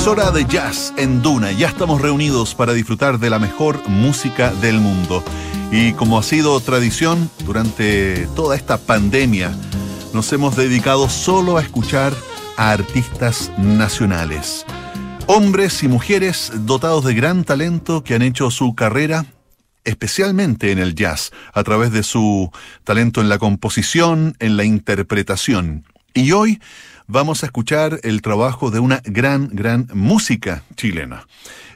Es hora de jazz en Duna. Ya estamos reunidos para disfrutar de la mejor música del mundo. Y como ha sido tradición durante toda esta pandemia, nos hemos dedicado solo a escuchar a artistas nacionales. Hombres y mujeres dotados de gran talento que han hecho su carrera especialmente en el jazz, a través de su talento en la composición, en la interpretación. Y hoy vamos a escuchar el trabajo de una gran, gran música chilena.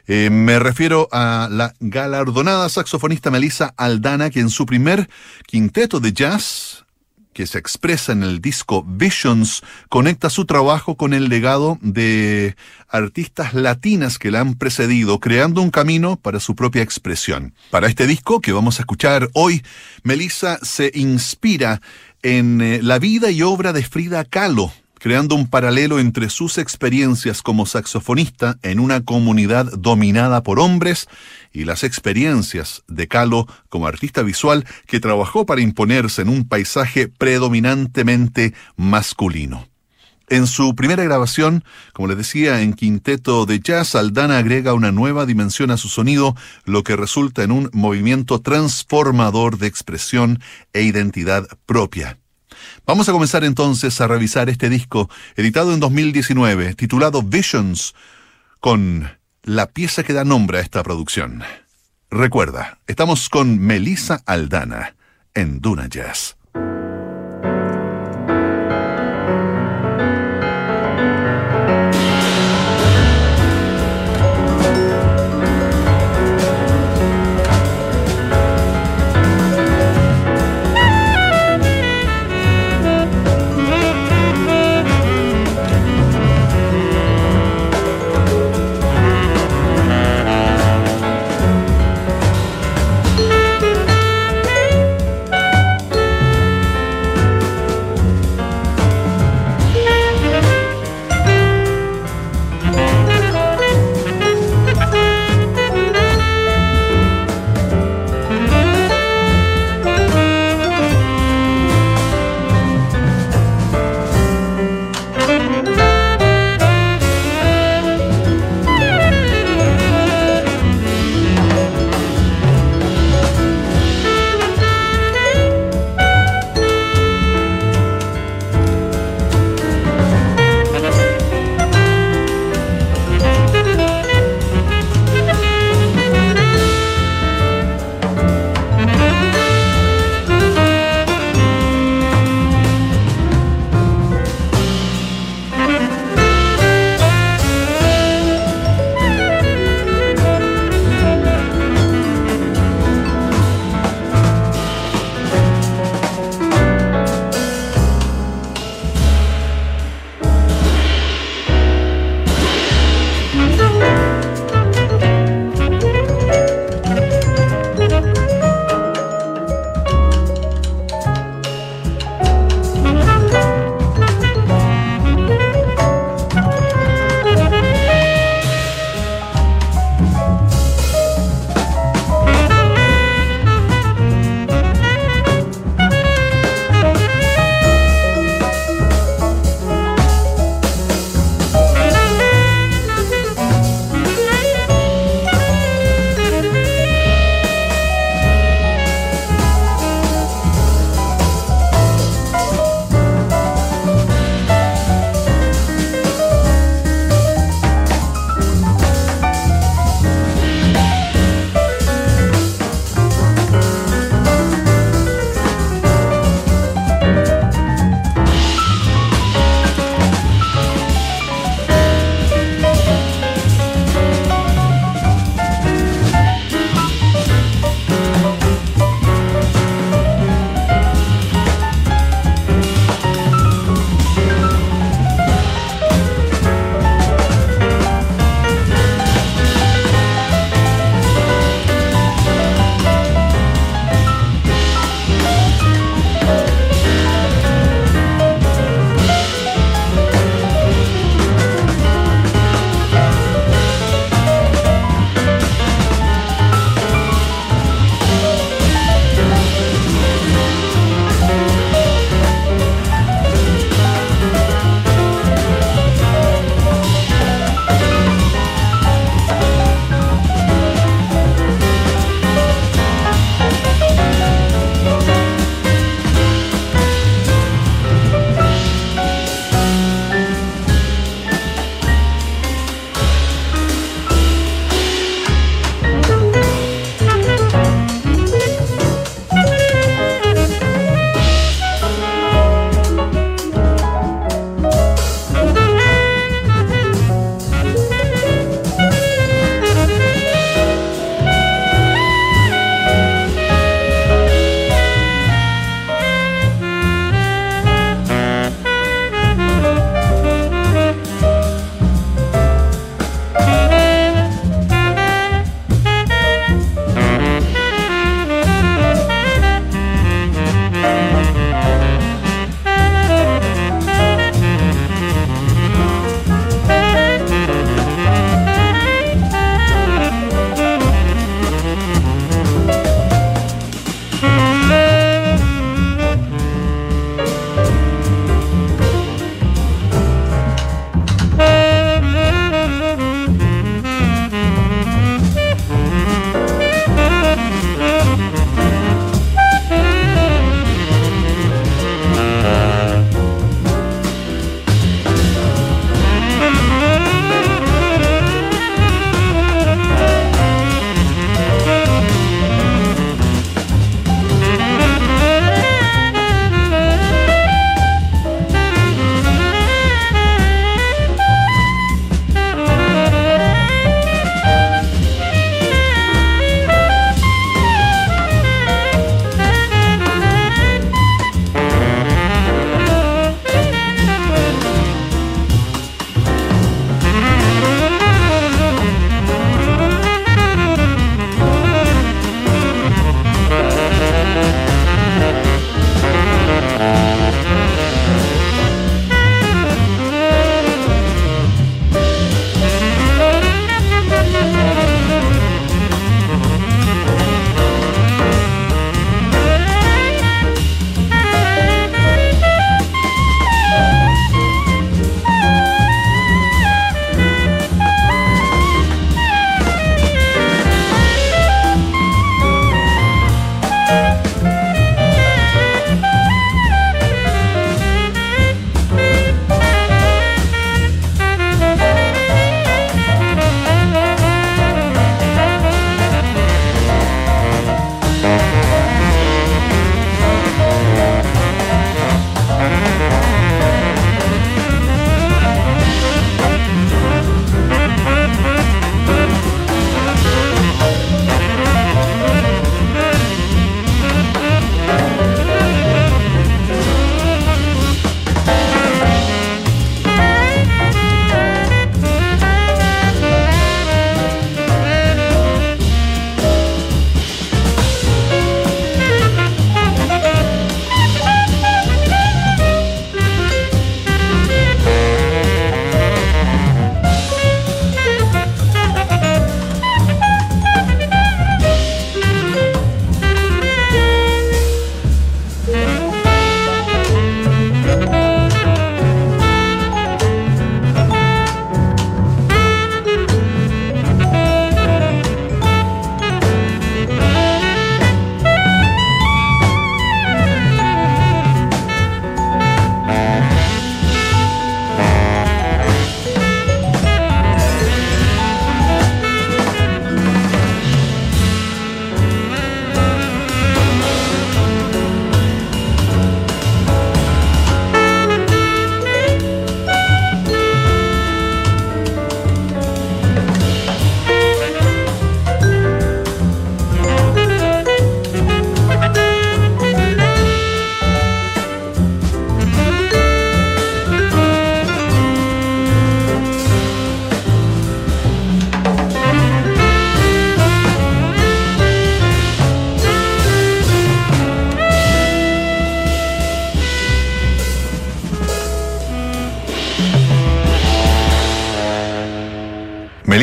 Eh, me refiero a la galardonada saxofonista Melissa Aldana, que en su primer quinteto de jazz, que se expresa en el disco Visions, conecta su trabajo con el legado de artistas latinas que la han precedido, creando un camino para su propia expresión. Para este disco que vamos a escuchar hoy, Melissa se inspira en eh, la vida y obra de Frida Kahlo, creando un paralelo entre sus experiencias como saxofonista en una comunidad dominada por hombres y las experiencias de Kahlo como artista visual que trabajó para imponerse en un paisaje predominantemente masculino. En su primera grabación, como les decía, en quinteto de jazz, Aldana agrega una nueva dimensión a su sonido, lo que resulta en un movimiento transformador de expresión e identidad propia. Vamos a comenzar entonces a revisar este disco, editado en 2019, titulado Visions, con la pieza que da nombre a esta producción. Recuerda, estamos con Melissa Aldana en Duna Jazz.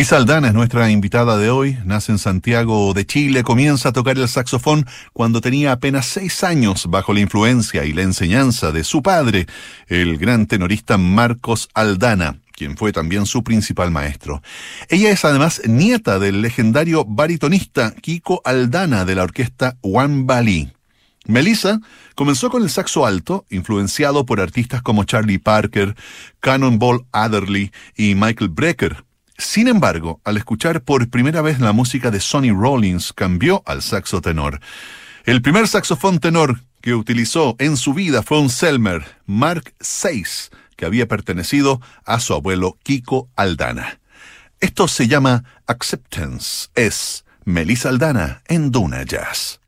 Melissa Aldana es nuestra invitada de hoy. Nace en Santiago de Chile, comienza a tocar el saxofón cuando tenía apenas seis años bajo la influencia y la enseñanza de su padre, el gran tenorista Marcos Aldana quien fue también su principal maestro. Ella es además nieta del legendario baritonista Kiko Aldana de la orquesta One Bali. Melissa comenzó con el saxo alto, influenciado por artistas como Charlie Parker, Cannonball Adderley y Michael Brecker. Sin embargo, al escuchar por primera vez la música de Sonny Rollins, cambió al saxo tenor. El primer saxofón tenor que utilizó en su vida fue un Selmer Mark VI, que había pertenecido a su abuelo Kiko Aldana. Esto se llama Acceptance. Es Melissa Aldana en Duna Jazz.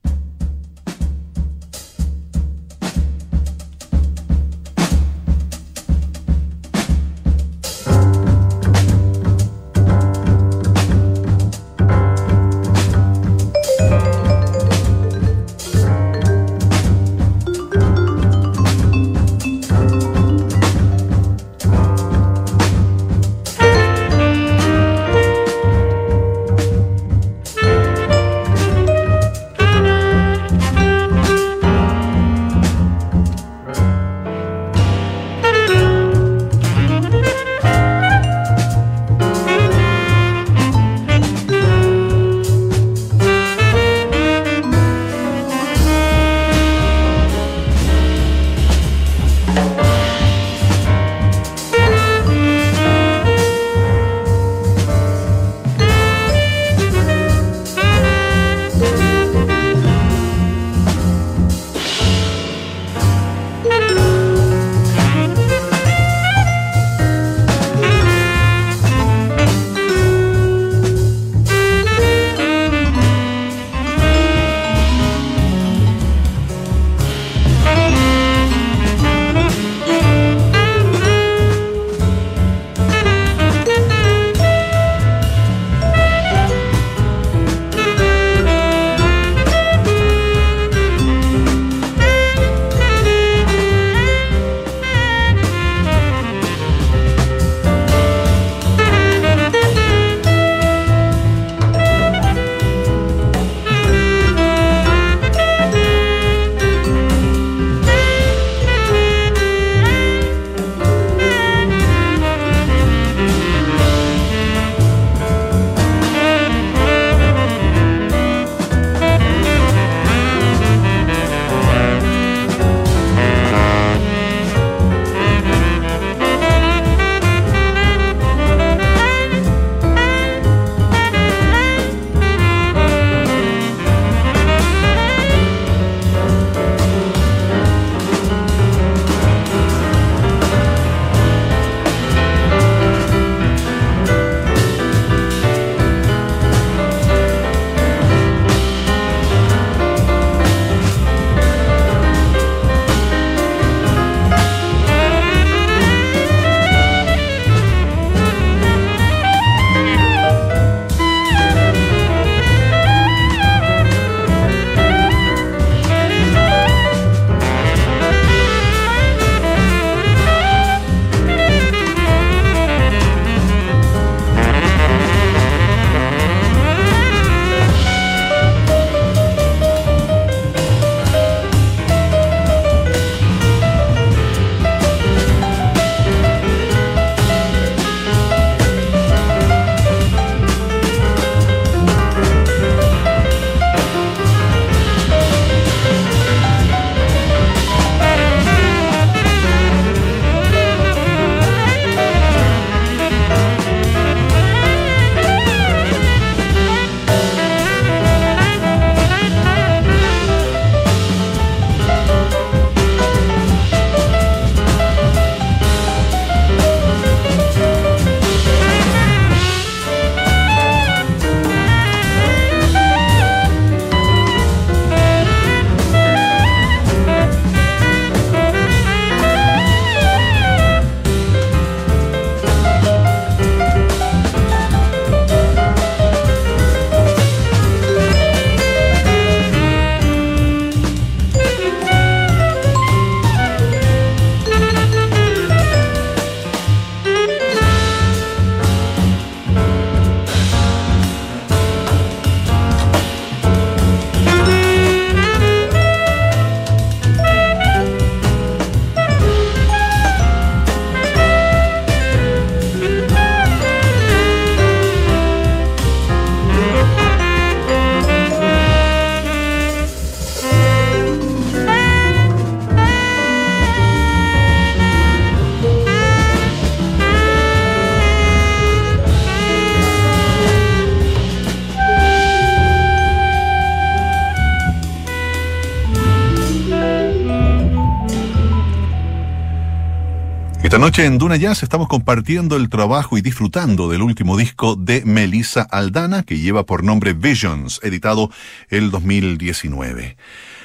Noche en Duna Jazz estamos compartiendo el trabajo y disfrutando del último disco de Melissa Aldana, que lleva por nombre Visions, editado el 2019.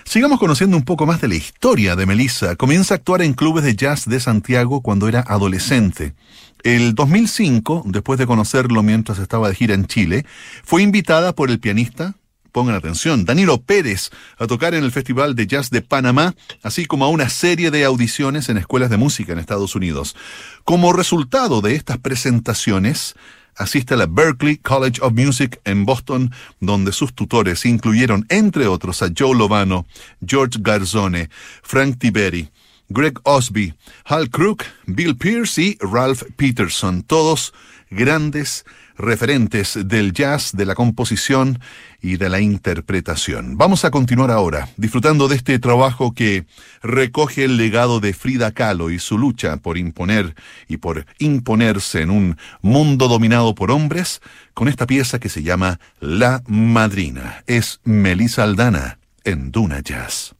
Sigamos conociendo un poco más de la historia de Melissa. Comienza a actuar en clubes de jazz de Santiago cuando era adolescente. El 2005, después de conocerlo mientras estaba de gira en Chile, fue invitada por el pianista, pongan atención, Danilo Pérez a tocar en el Festival de Jazz de Panamá, así como a una serie de audiciones en escuelas de música en Estados Unidos. Como resultado de estas presentaciones, asiste a la Berklee College of Music en Boston, donde sus tutores incluyeron, entre otros, a Joe Lovano, George Garzone, Frank Tiberi, Greg Osby, Hal Crook, Bill Pierce y Ralph Peterson, todos grandes referentes del jazz, de la composición y de la interpretación. Vamos a continuar ahora disfrutando de este trabajo que recoge el legado de Frida Kahlo y su lucha por imponer y por imponerse en un mundo dominado por hombres con esta pieza que se llama La Madrina. Es Melissa Aldana en Duna Jazz.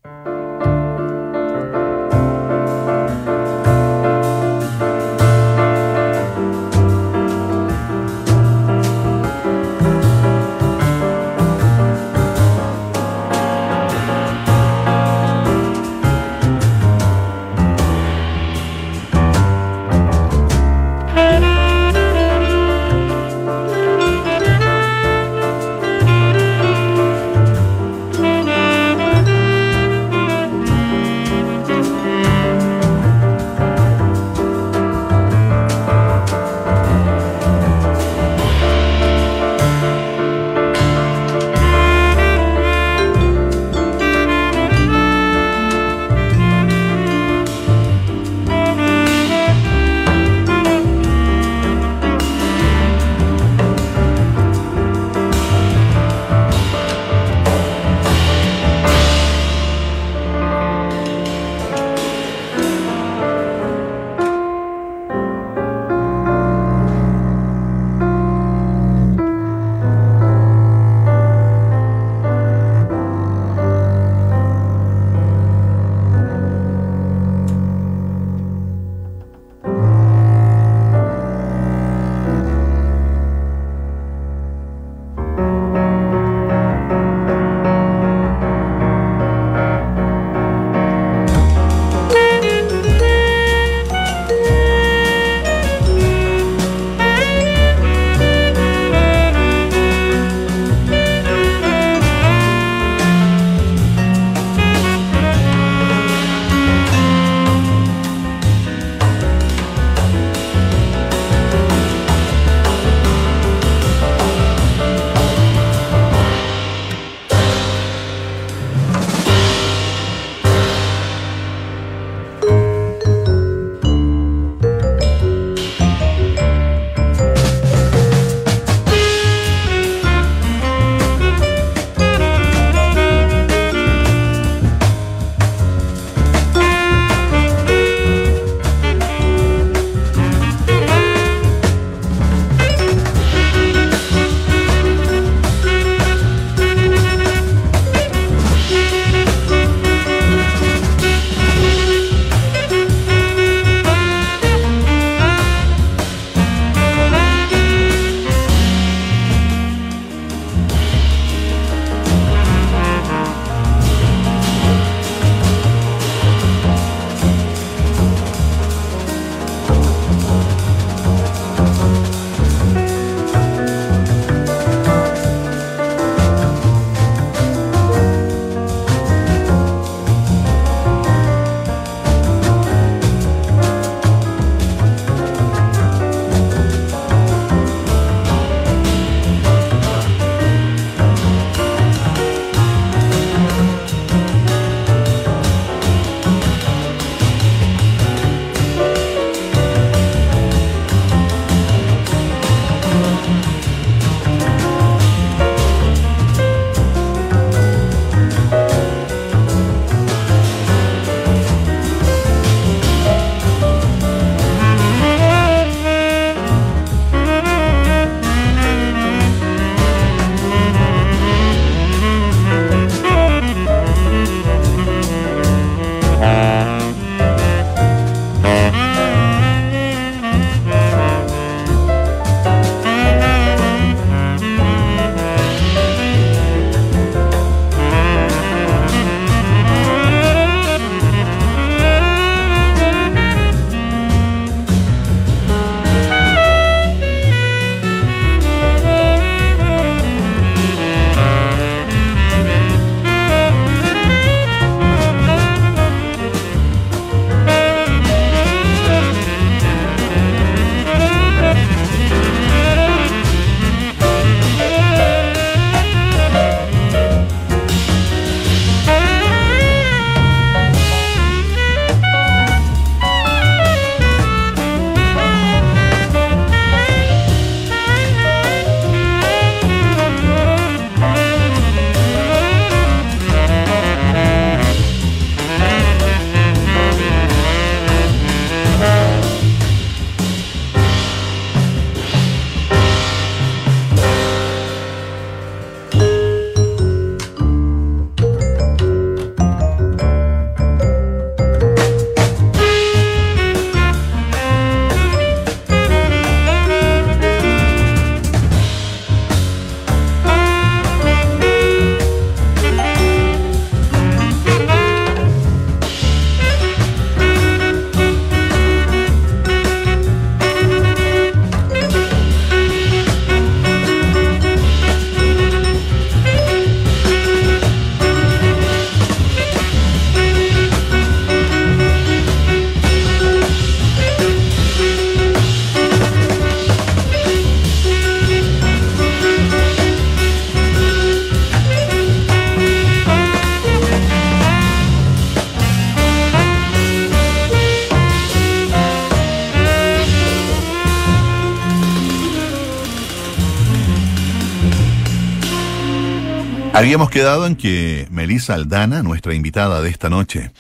Habíamos quedado en que Melissa Aldana, nuestra invitada de esta noche,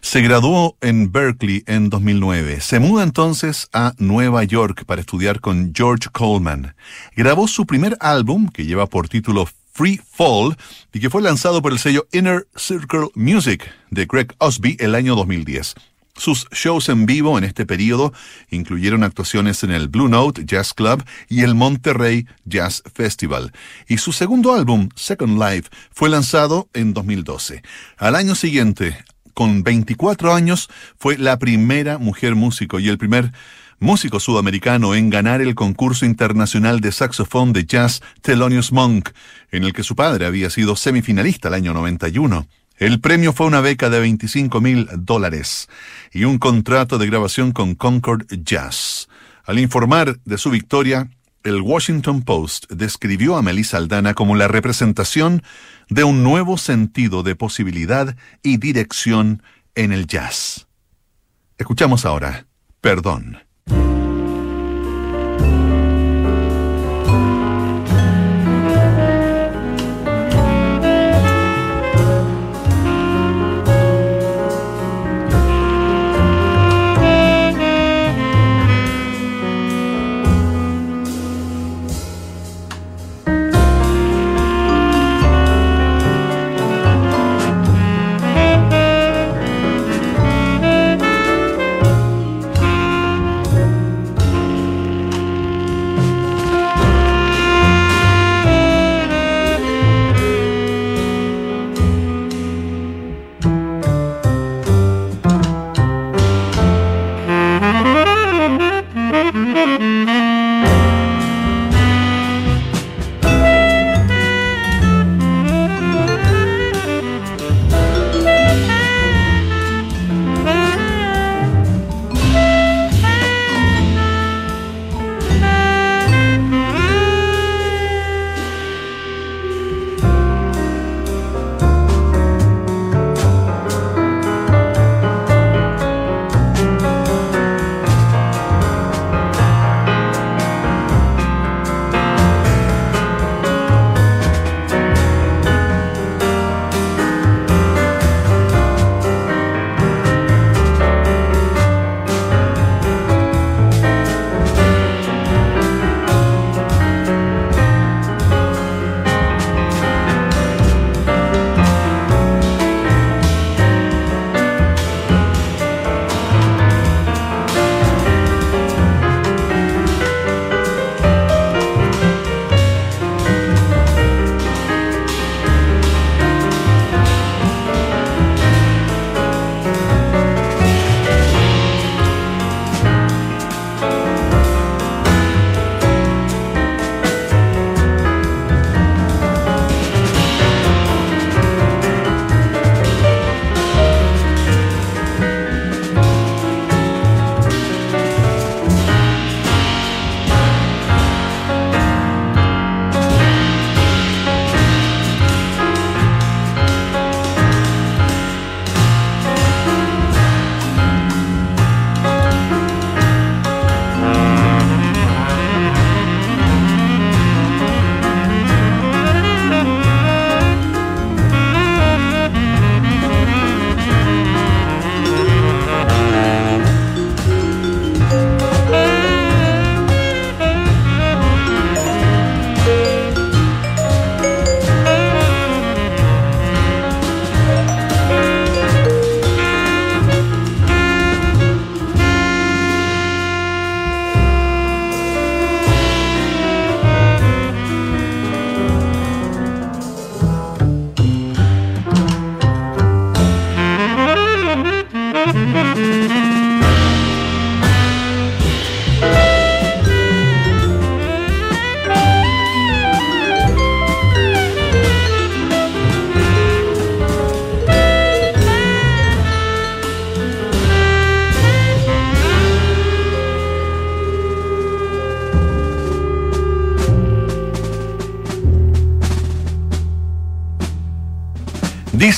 se graduó en Berkeley en 2009. Se muda entonces a Nueva York para estudiar con George Coleman. Grabó su primer álbum, que lleva por título Free Fall, y que fue lanzado por el sello Inner Circle Music de Greg Osby el año 2010. Sus shows en vivo en este periodo incluyeron actuaciones en el Blue Note Jazz Club y el Monterrey Jazz Festival. Y su segundo álbum, Second Life, fue lanzado en 2012. Al año siguiente, con 24 años, fue la primera mujer músico y el primer músico sudamericano en ganar el concurso internacional de saxofón de jazz Thelonious Monk, en el que su padre había sido semifinalista el año 91. El premio fue una beca de 25 mil dólares y un contrato de grabación con Concord Jazz. Al informar de su victoria, el Washington Post describió a Melissa Aldana como la representación de un nuevo sentido de posibilidad y dirección en el jazz. Escuchamos ahora, Perdón.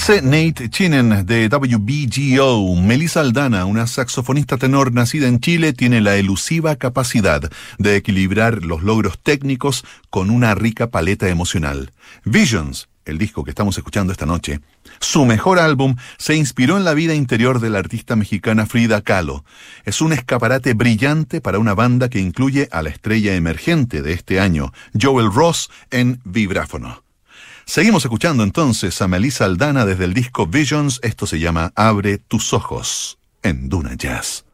Nate Chinen de WBGO, Melissa Aldana, una saxofonista tenor nacida en Chile, tiene la elusiva capacidad de equilibrar los logros técnicos con una rica paleta emocional. Visions, el disco que estamos escuchando esta noche, su mejor álbum se inspiró en la vida interior de la artista mexicana Frida Kahlo. Es un escaparate brillante para una banda que incluye a la estrella emergente de este año, Joel Ross, en vibráfono. Seguimos escuchando entonces a Melissa Aldana desde el disco Visions. Esto se llama Abre tus ojos en Duna Jazz.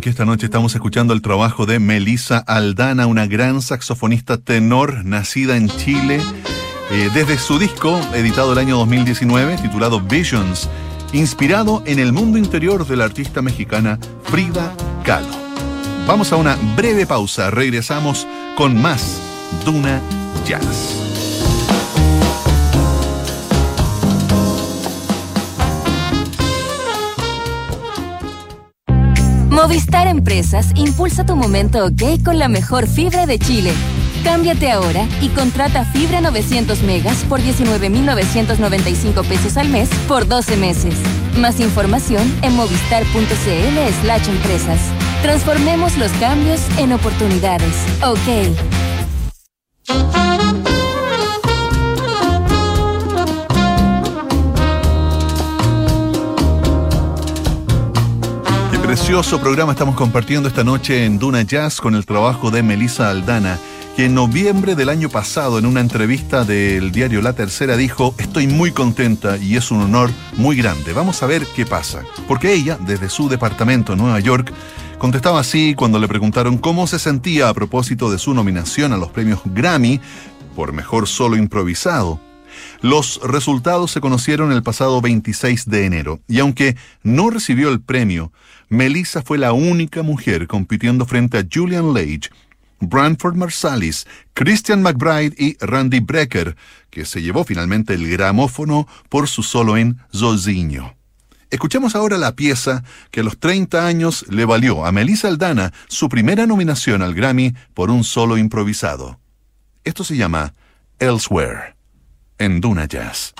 Que esta noche estamos escuchando el trabajo de Melissa Aldana, una gran saxofonista tenor nacida en Chile. Eh, desde su disco, editado el año 2019, titulado Visions, inspirado en el mundo interior de la artista mexicana Frida Kahlo. Vamos a una breve pausa, regresamos con más Duna Jazz. Movistar Empresas impulsa tu momento OK con la mejor fibra de Chile. Cámbiate ahora y contrata fibra 900 megas por 19.995 pesos al mes por 12 meses. Más información en movistar.cl slash empresas. Transformemos los cambios en oportunidades. OK. Precioso programa estamos compartiendo esta noche en Duna Jazz con el trabajo de Melissa Aldana, que en noviembre del año pasado en una entrevista del diario La Tercera dijo, estoy muy contenta y es un honor muy grande. Vamos a ver qué pasa. Porque ella, desde su departamento en Nueva York, contestaba así cuando le preguntaron cómo se sentía a propósito de su nominación a los premios Grammy por Mejor Solo Improvisado. Los resultados se conocieron el pasado 26 de enero y aunque no recibió el premio, Melissa fue la única mujer compitiendo frente a Julian Lage, Branford Marsalis, Christian McBride y Randy Brecker, que se llevó finalmente el gramófono por su solo en Zozinho. Escuchemos ahora la pieza que a los 30 años le valió a Melissa Aldana su primera nominación al Grammy por un solo improvisado. Esto se llama Elsewhere en Duna Jazz.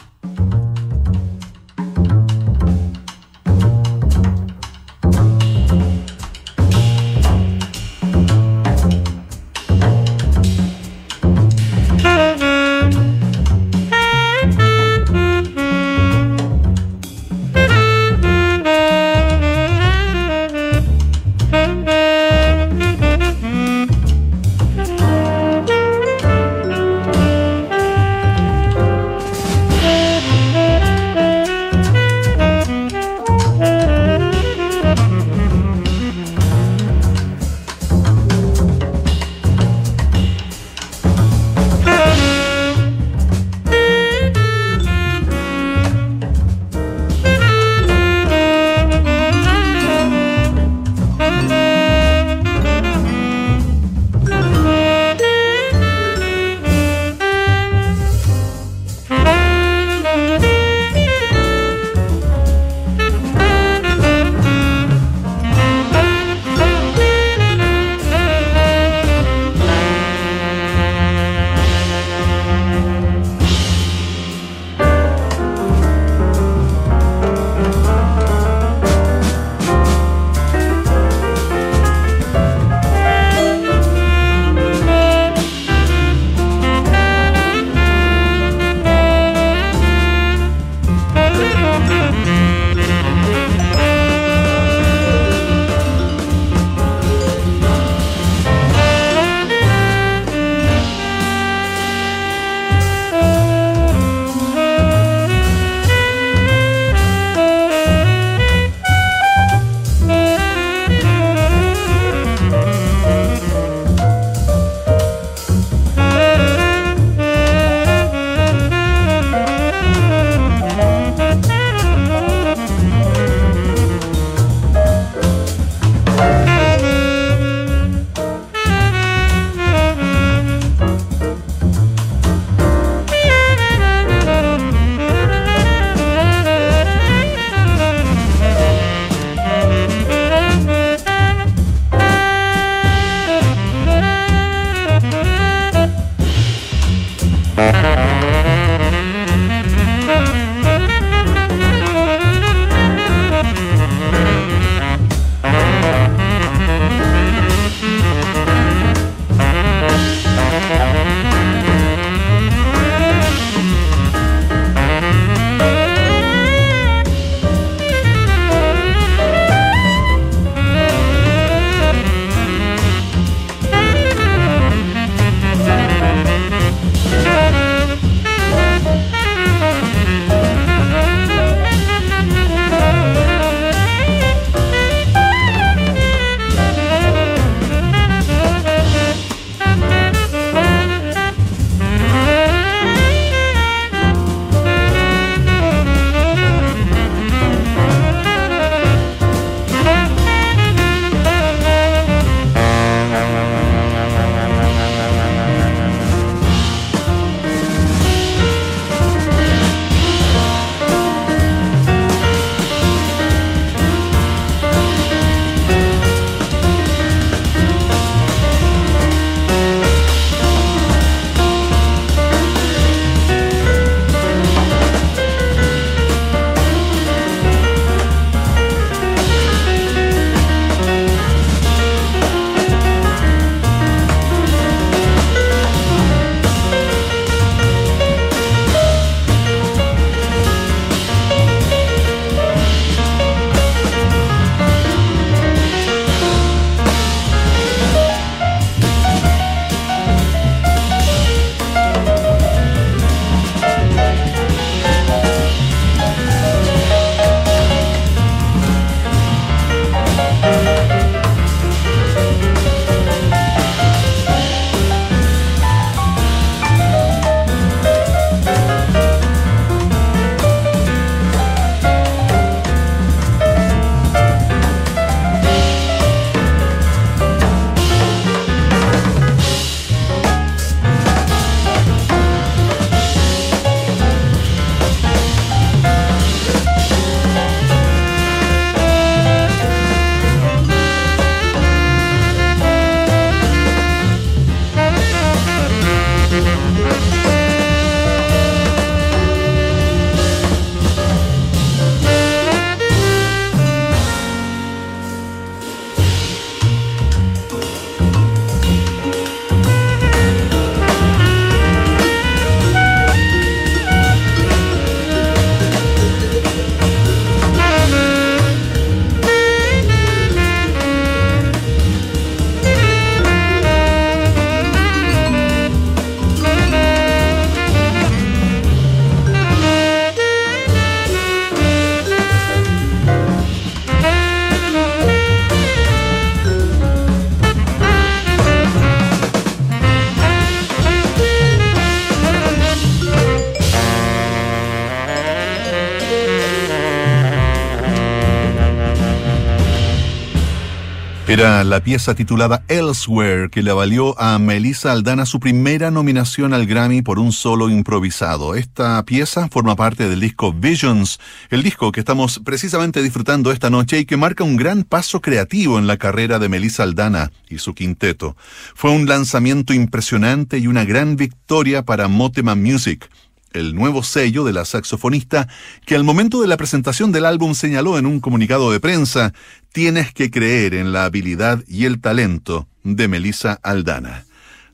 Era la pieza titulada Elsewhere que le valió a Melissa Aldana su primera nominación al Grammy por un solo improvisado. Esta pieza forma parte del disco Visions, el disco que estamos precisamente disfrutando esta noche y que marca un gran paso creativo en la carrera de Melissa Aldana y su quinteto. Fue un lanzamiento impresionante y una gran victoria para Motema Music el nuevo sello de la saxofonista, que al momento de la presentación del álbum señaló en un comunicado de prensa, tienes que creer en la habilidad y el talento de Melissa Aldana.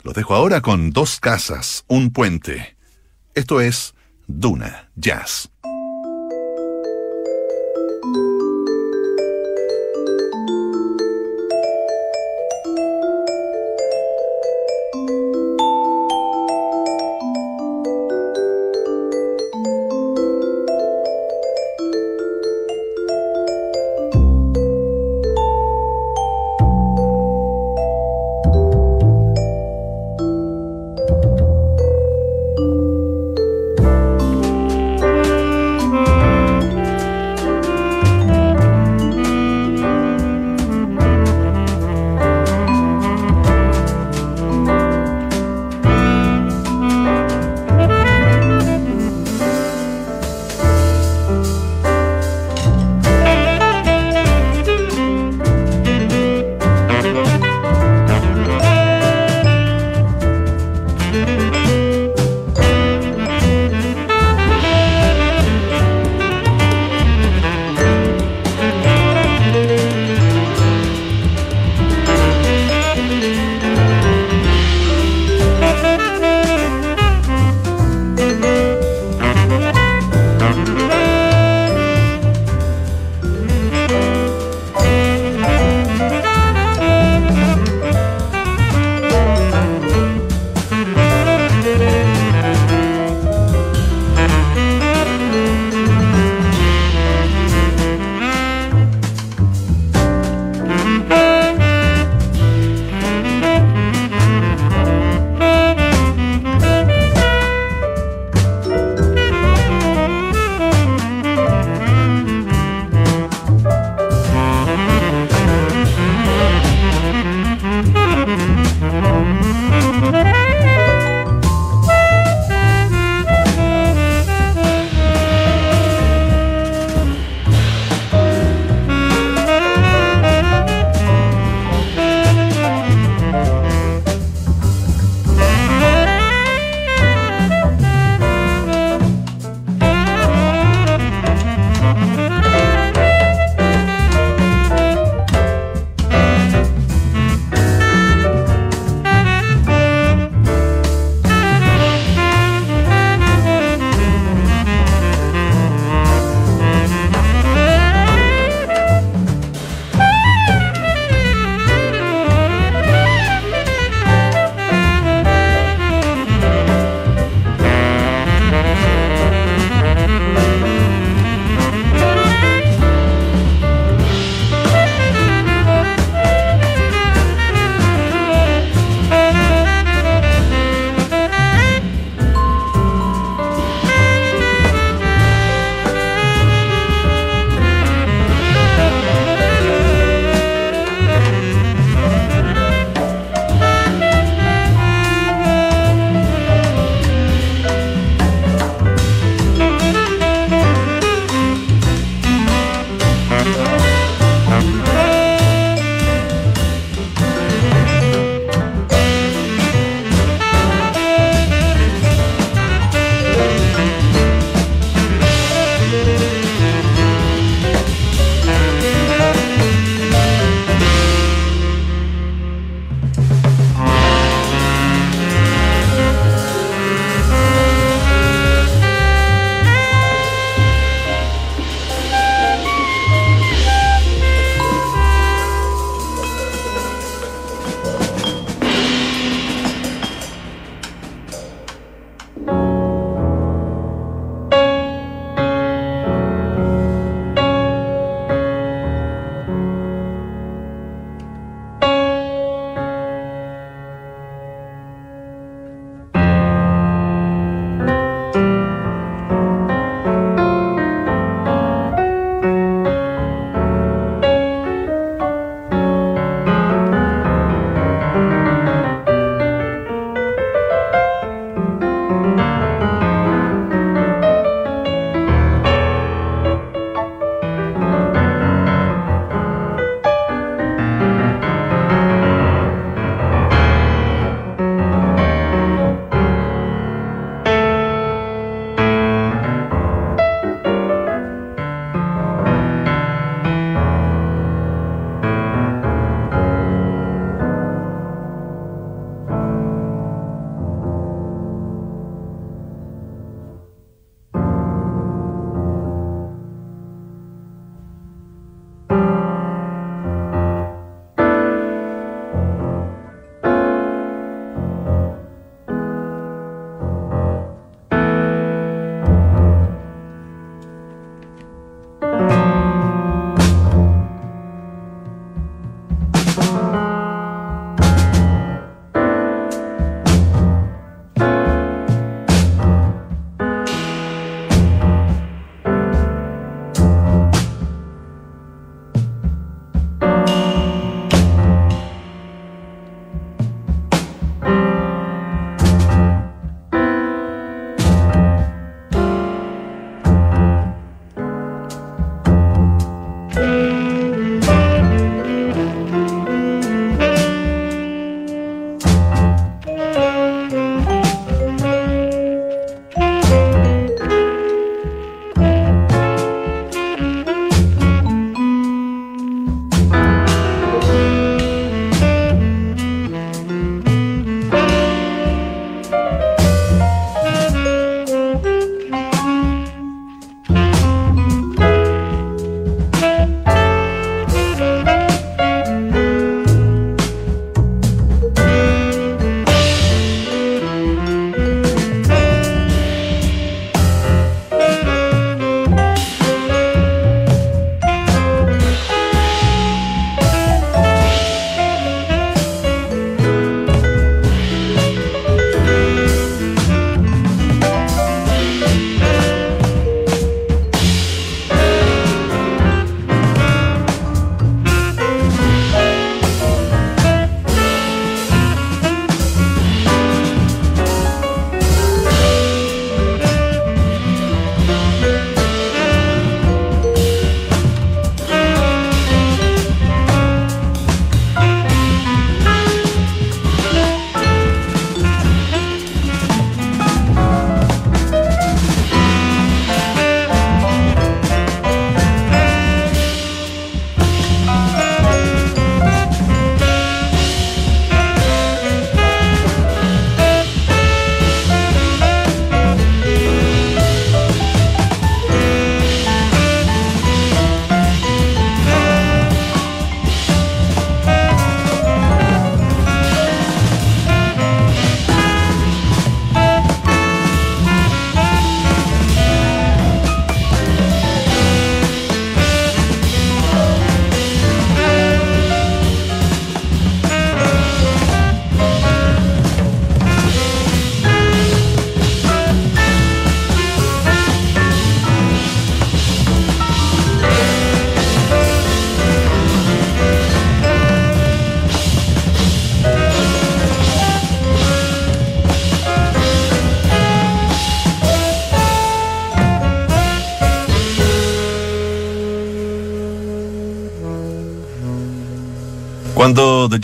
Los dejo ahora con dos casas, un puente. Esto es Duna Jazz.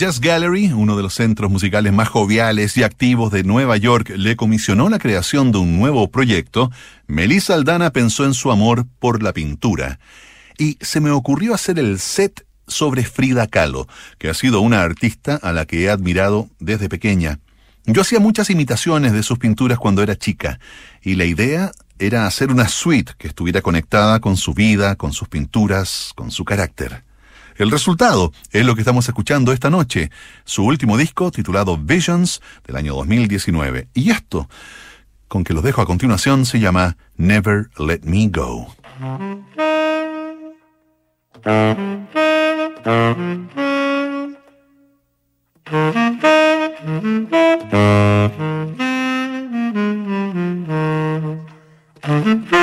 Jazz Gallery, uno de los centros musicales más joviales y activos de Nueva York, le comisionó la creación de un nuevo proyecto, Melissa Aldana pensó en su amor por la pintura. Y se me ocurrió hacer el set sobre Frida Kahlo, que ha sido una artista a la que he admirado desde pequeña. Yo hacía muchas imitaciones de sus pinturas cuando era chica, y la idea era hacer una suite que estuviera conectada con su vida, con sus pinturas, con su carácter. El resultado es lo que estamos escuchando esta noche, su último disco titulado Visions del año 2019. Y esto, con que los dejo a continuación, se llama Never Let Me Go.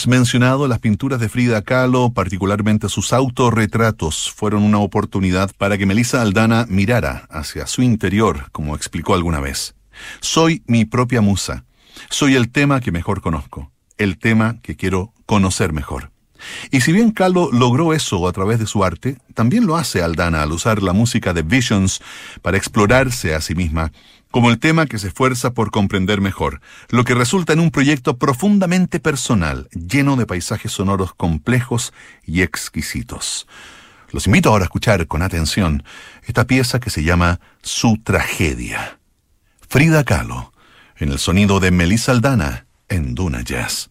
mencionado, las pinturas de Frida Kahlo, particularmente sus autorretratos, fueron una oportunidad para que Melissa Aldana mirara hacia su interior, como explicó alguna vez. Soy mi propia musa. Soy el tema que mejor conozco, el tema que quiero conocer mejor. Y si bien Kahlo logró eso a través de su arte, también lo hace Aldana al usar la música de Visions para explorarse a sí misma como el tema que se esfuerza por comprender mejor, lo que resulta en un proyecto profundamente personal, lleno de paisajes sonoros complejos y exquisitos. Los invito ahora a escuchar con atención esta pieza que se llama Su tragedia. Frida Kahlo, en el sonido de Melissa Aldana, en Duna Jazz.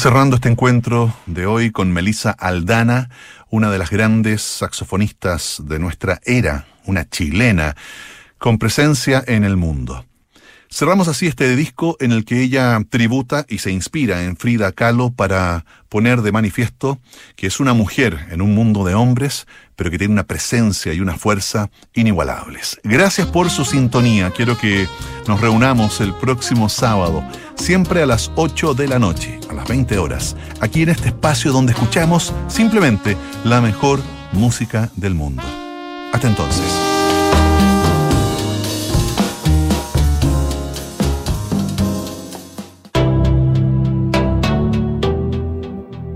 Cerrando este encuentro de hoy con Melissa Aldana, una de las grandes saxofonistas de nuestra era, una chilena, con presencia en el mundo. Cerramos así este disco en el que ella tributa y se inspira en Frida Kahlo para poner de manifiesto que es una mujer en un mundo de hombres, pero que tiene una presencia y una fuerza inigualables. Gracias por su sintonía. Quiero que nos reunamos el próximo sábado, siempre a las 8 de la noche, a las 20 horas, aquí en este espacio donde escuchamos simplemente la mejor música del mundo. Hasta entonces.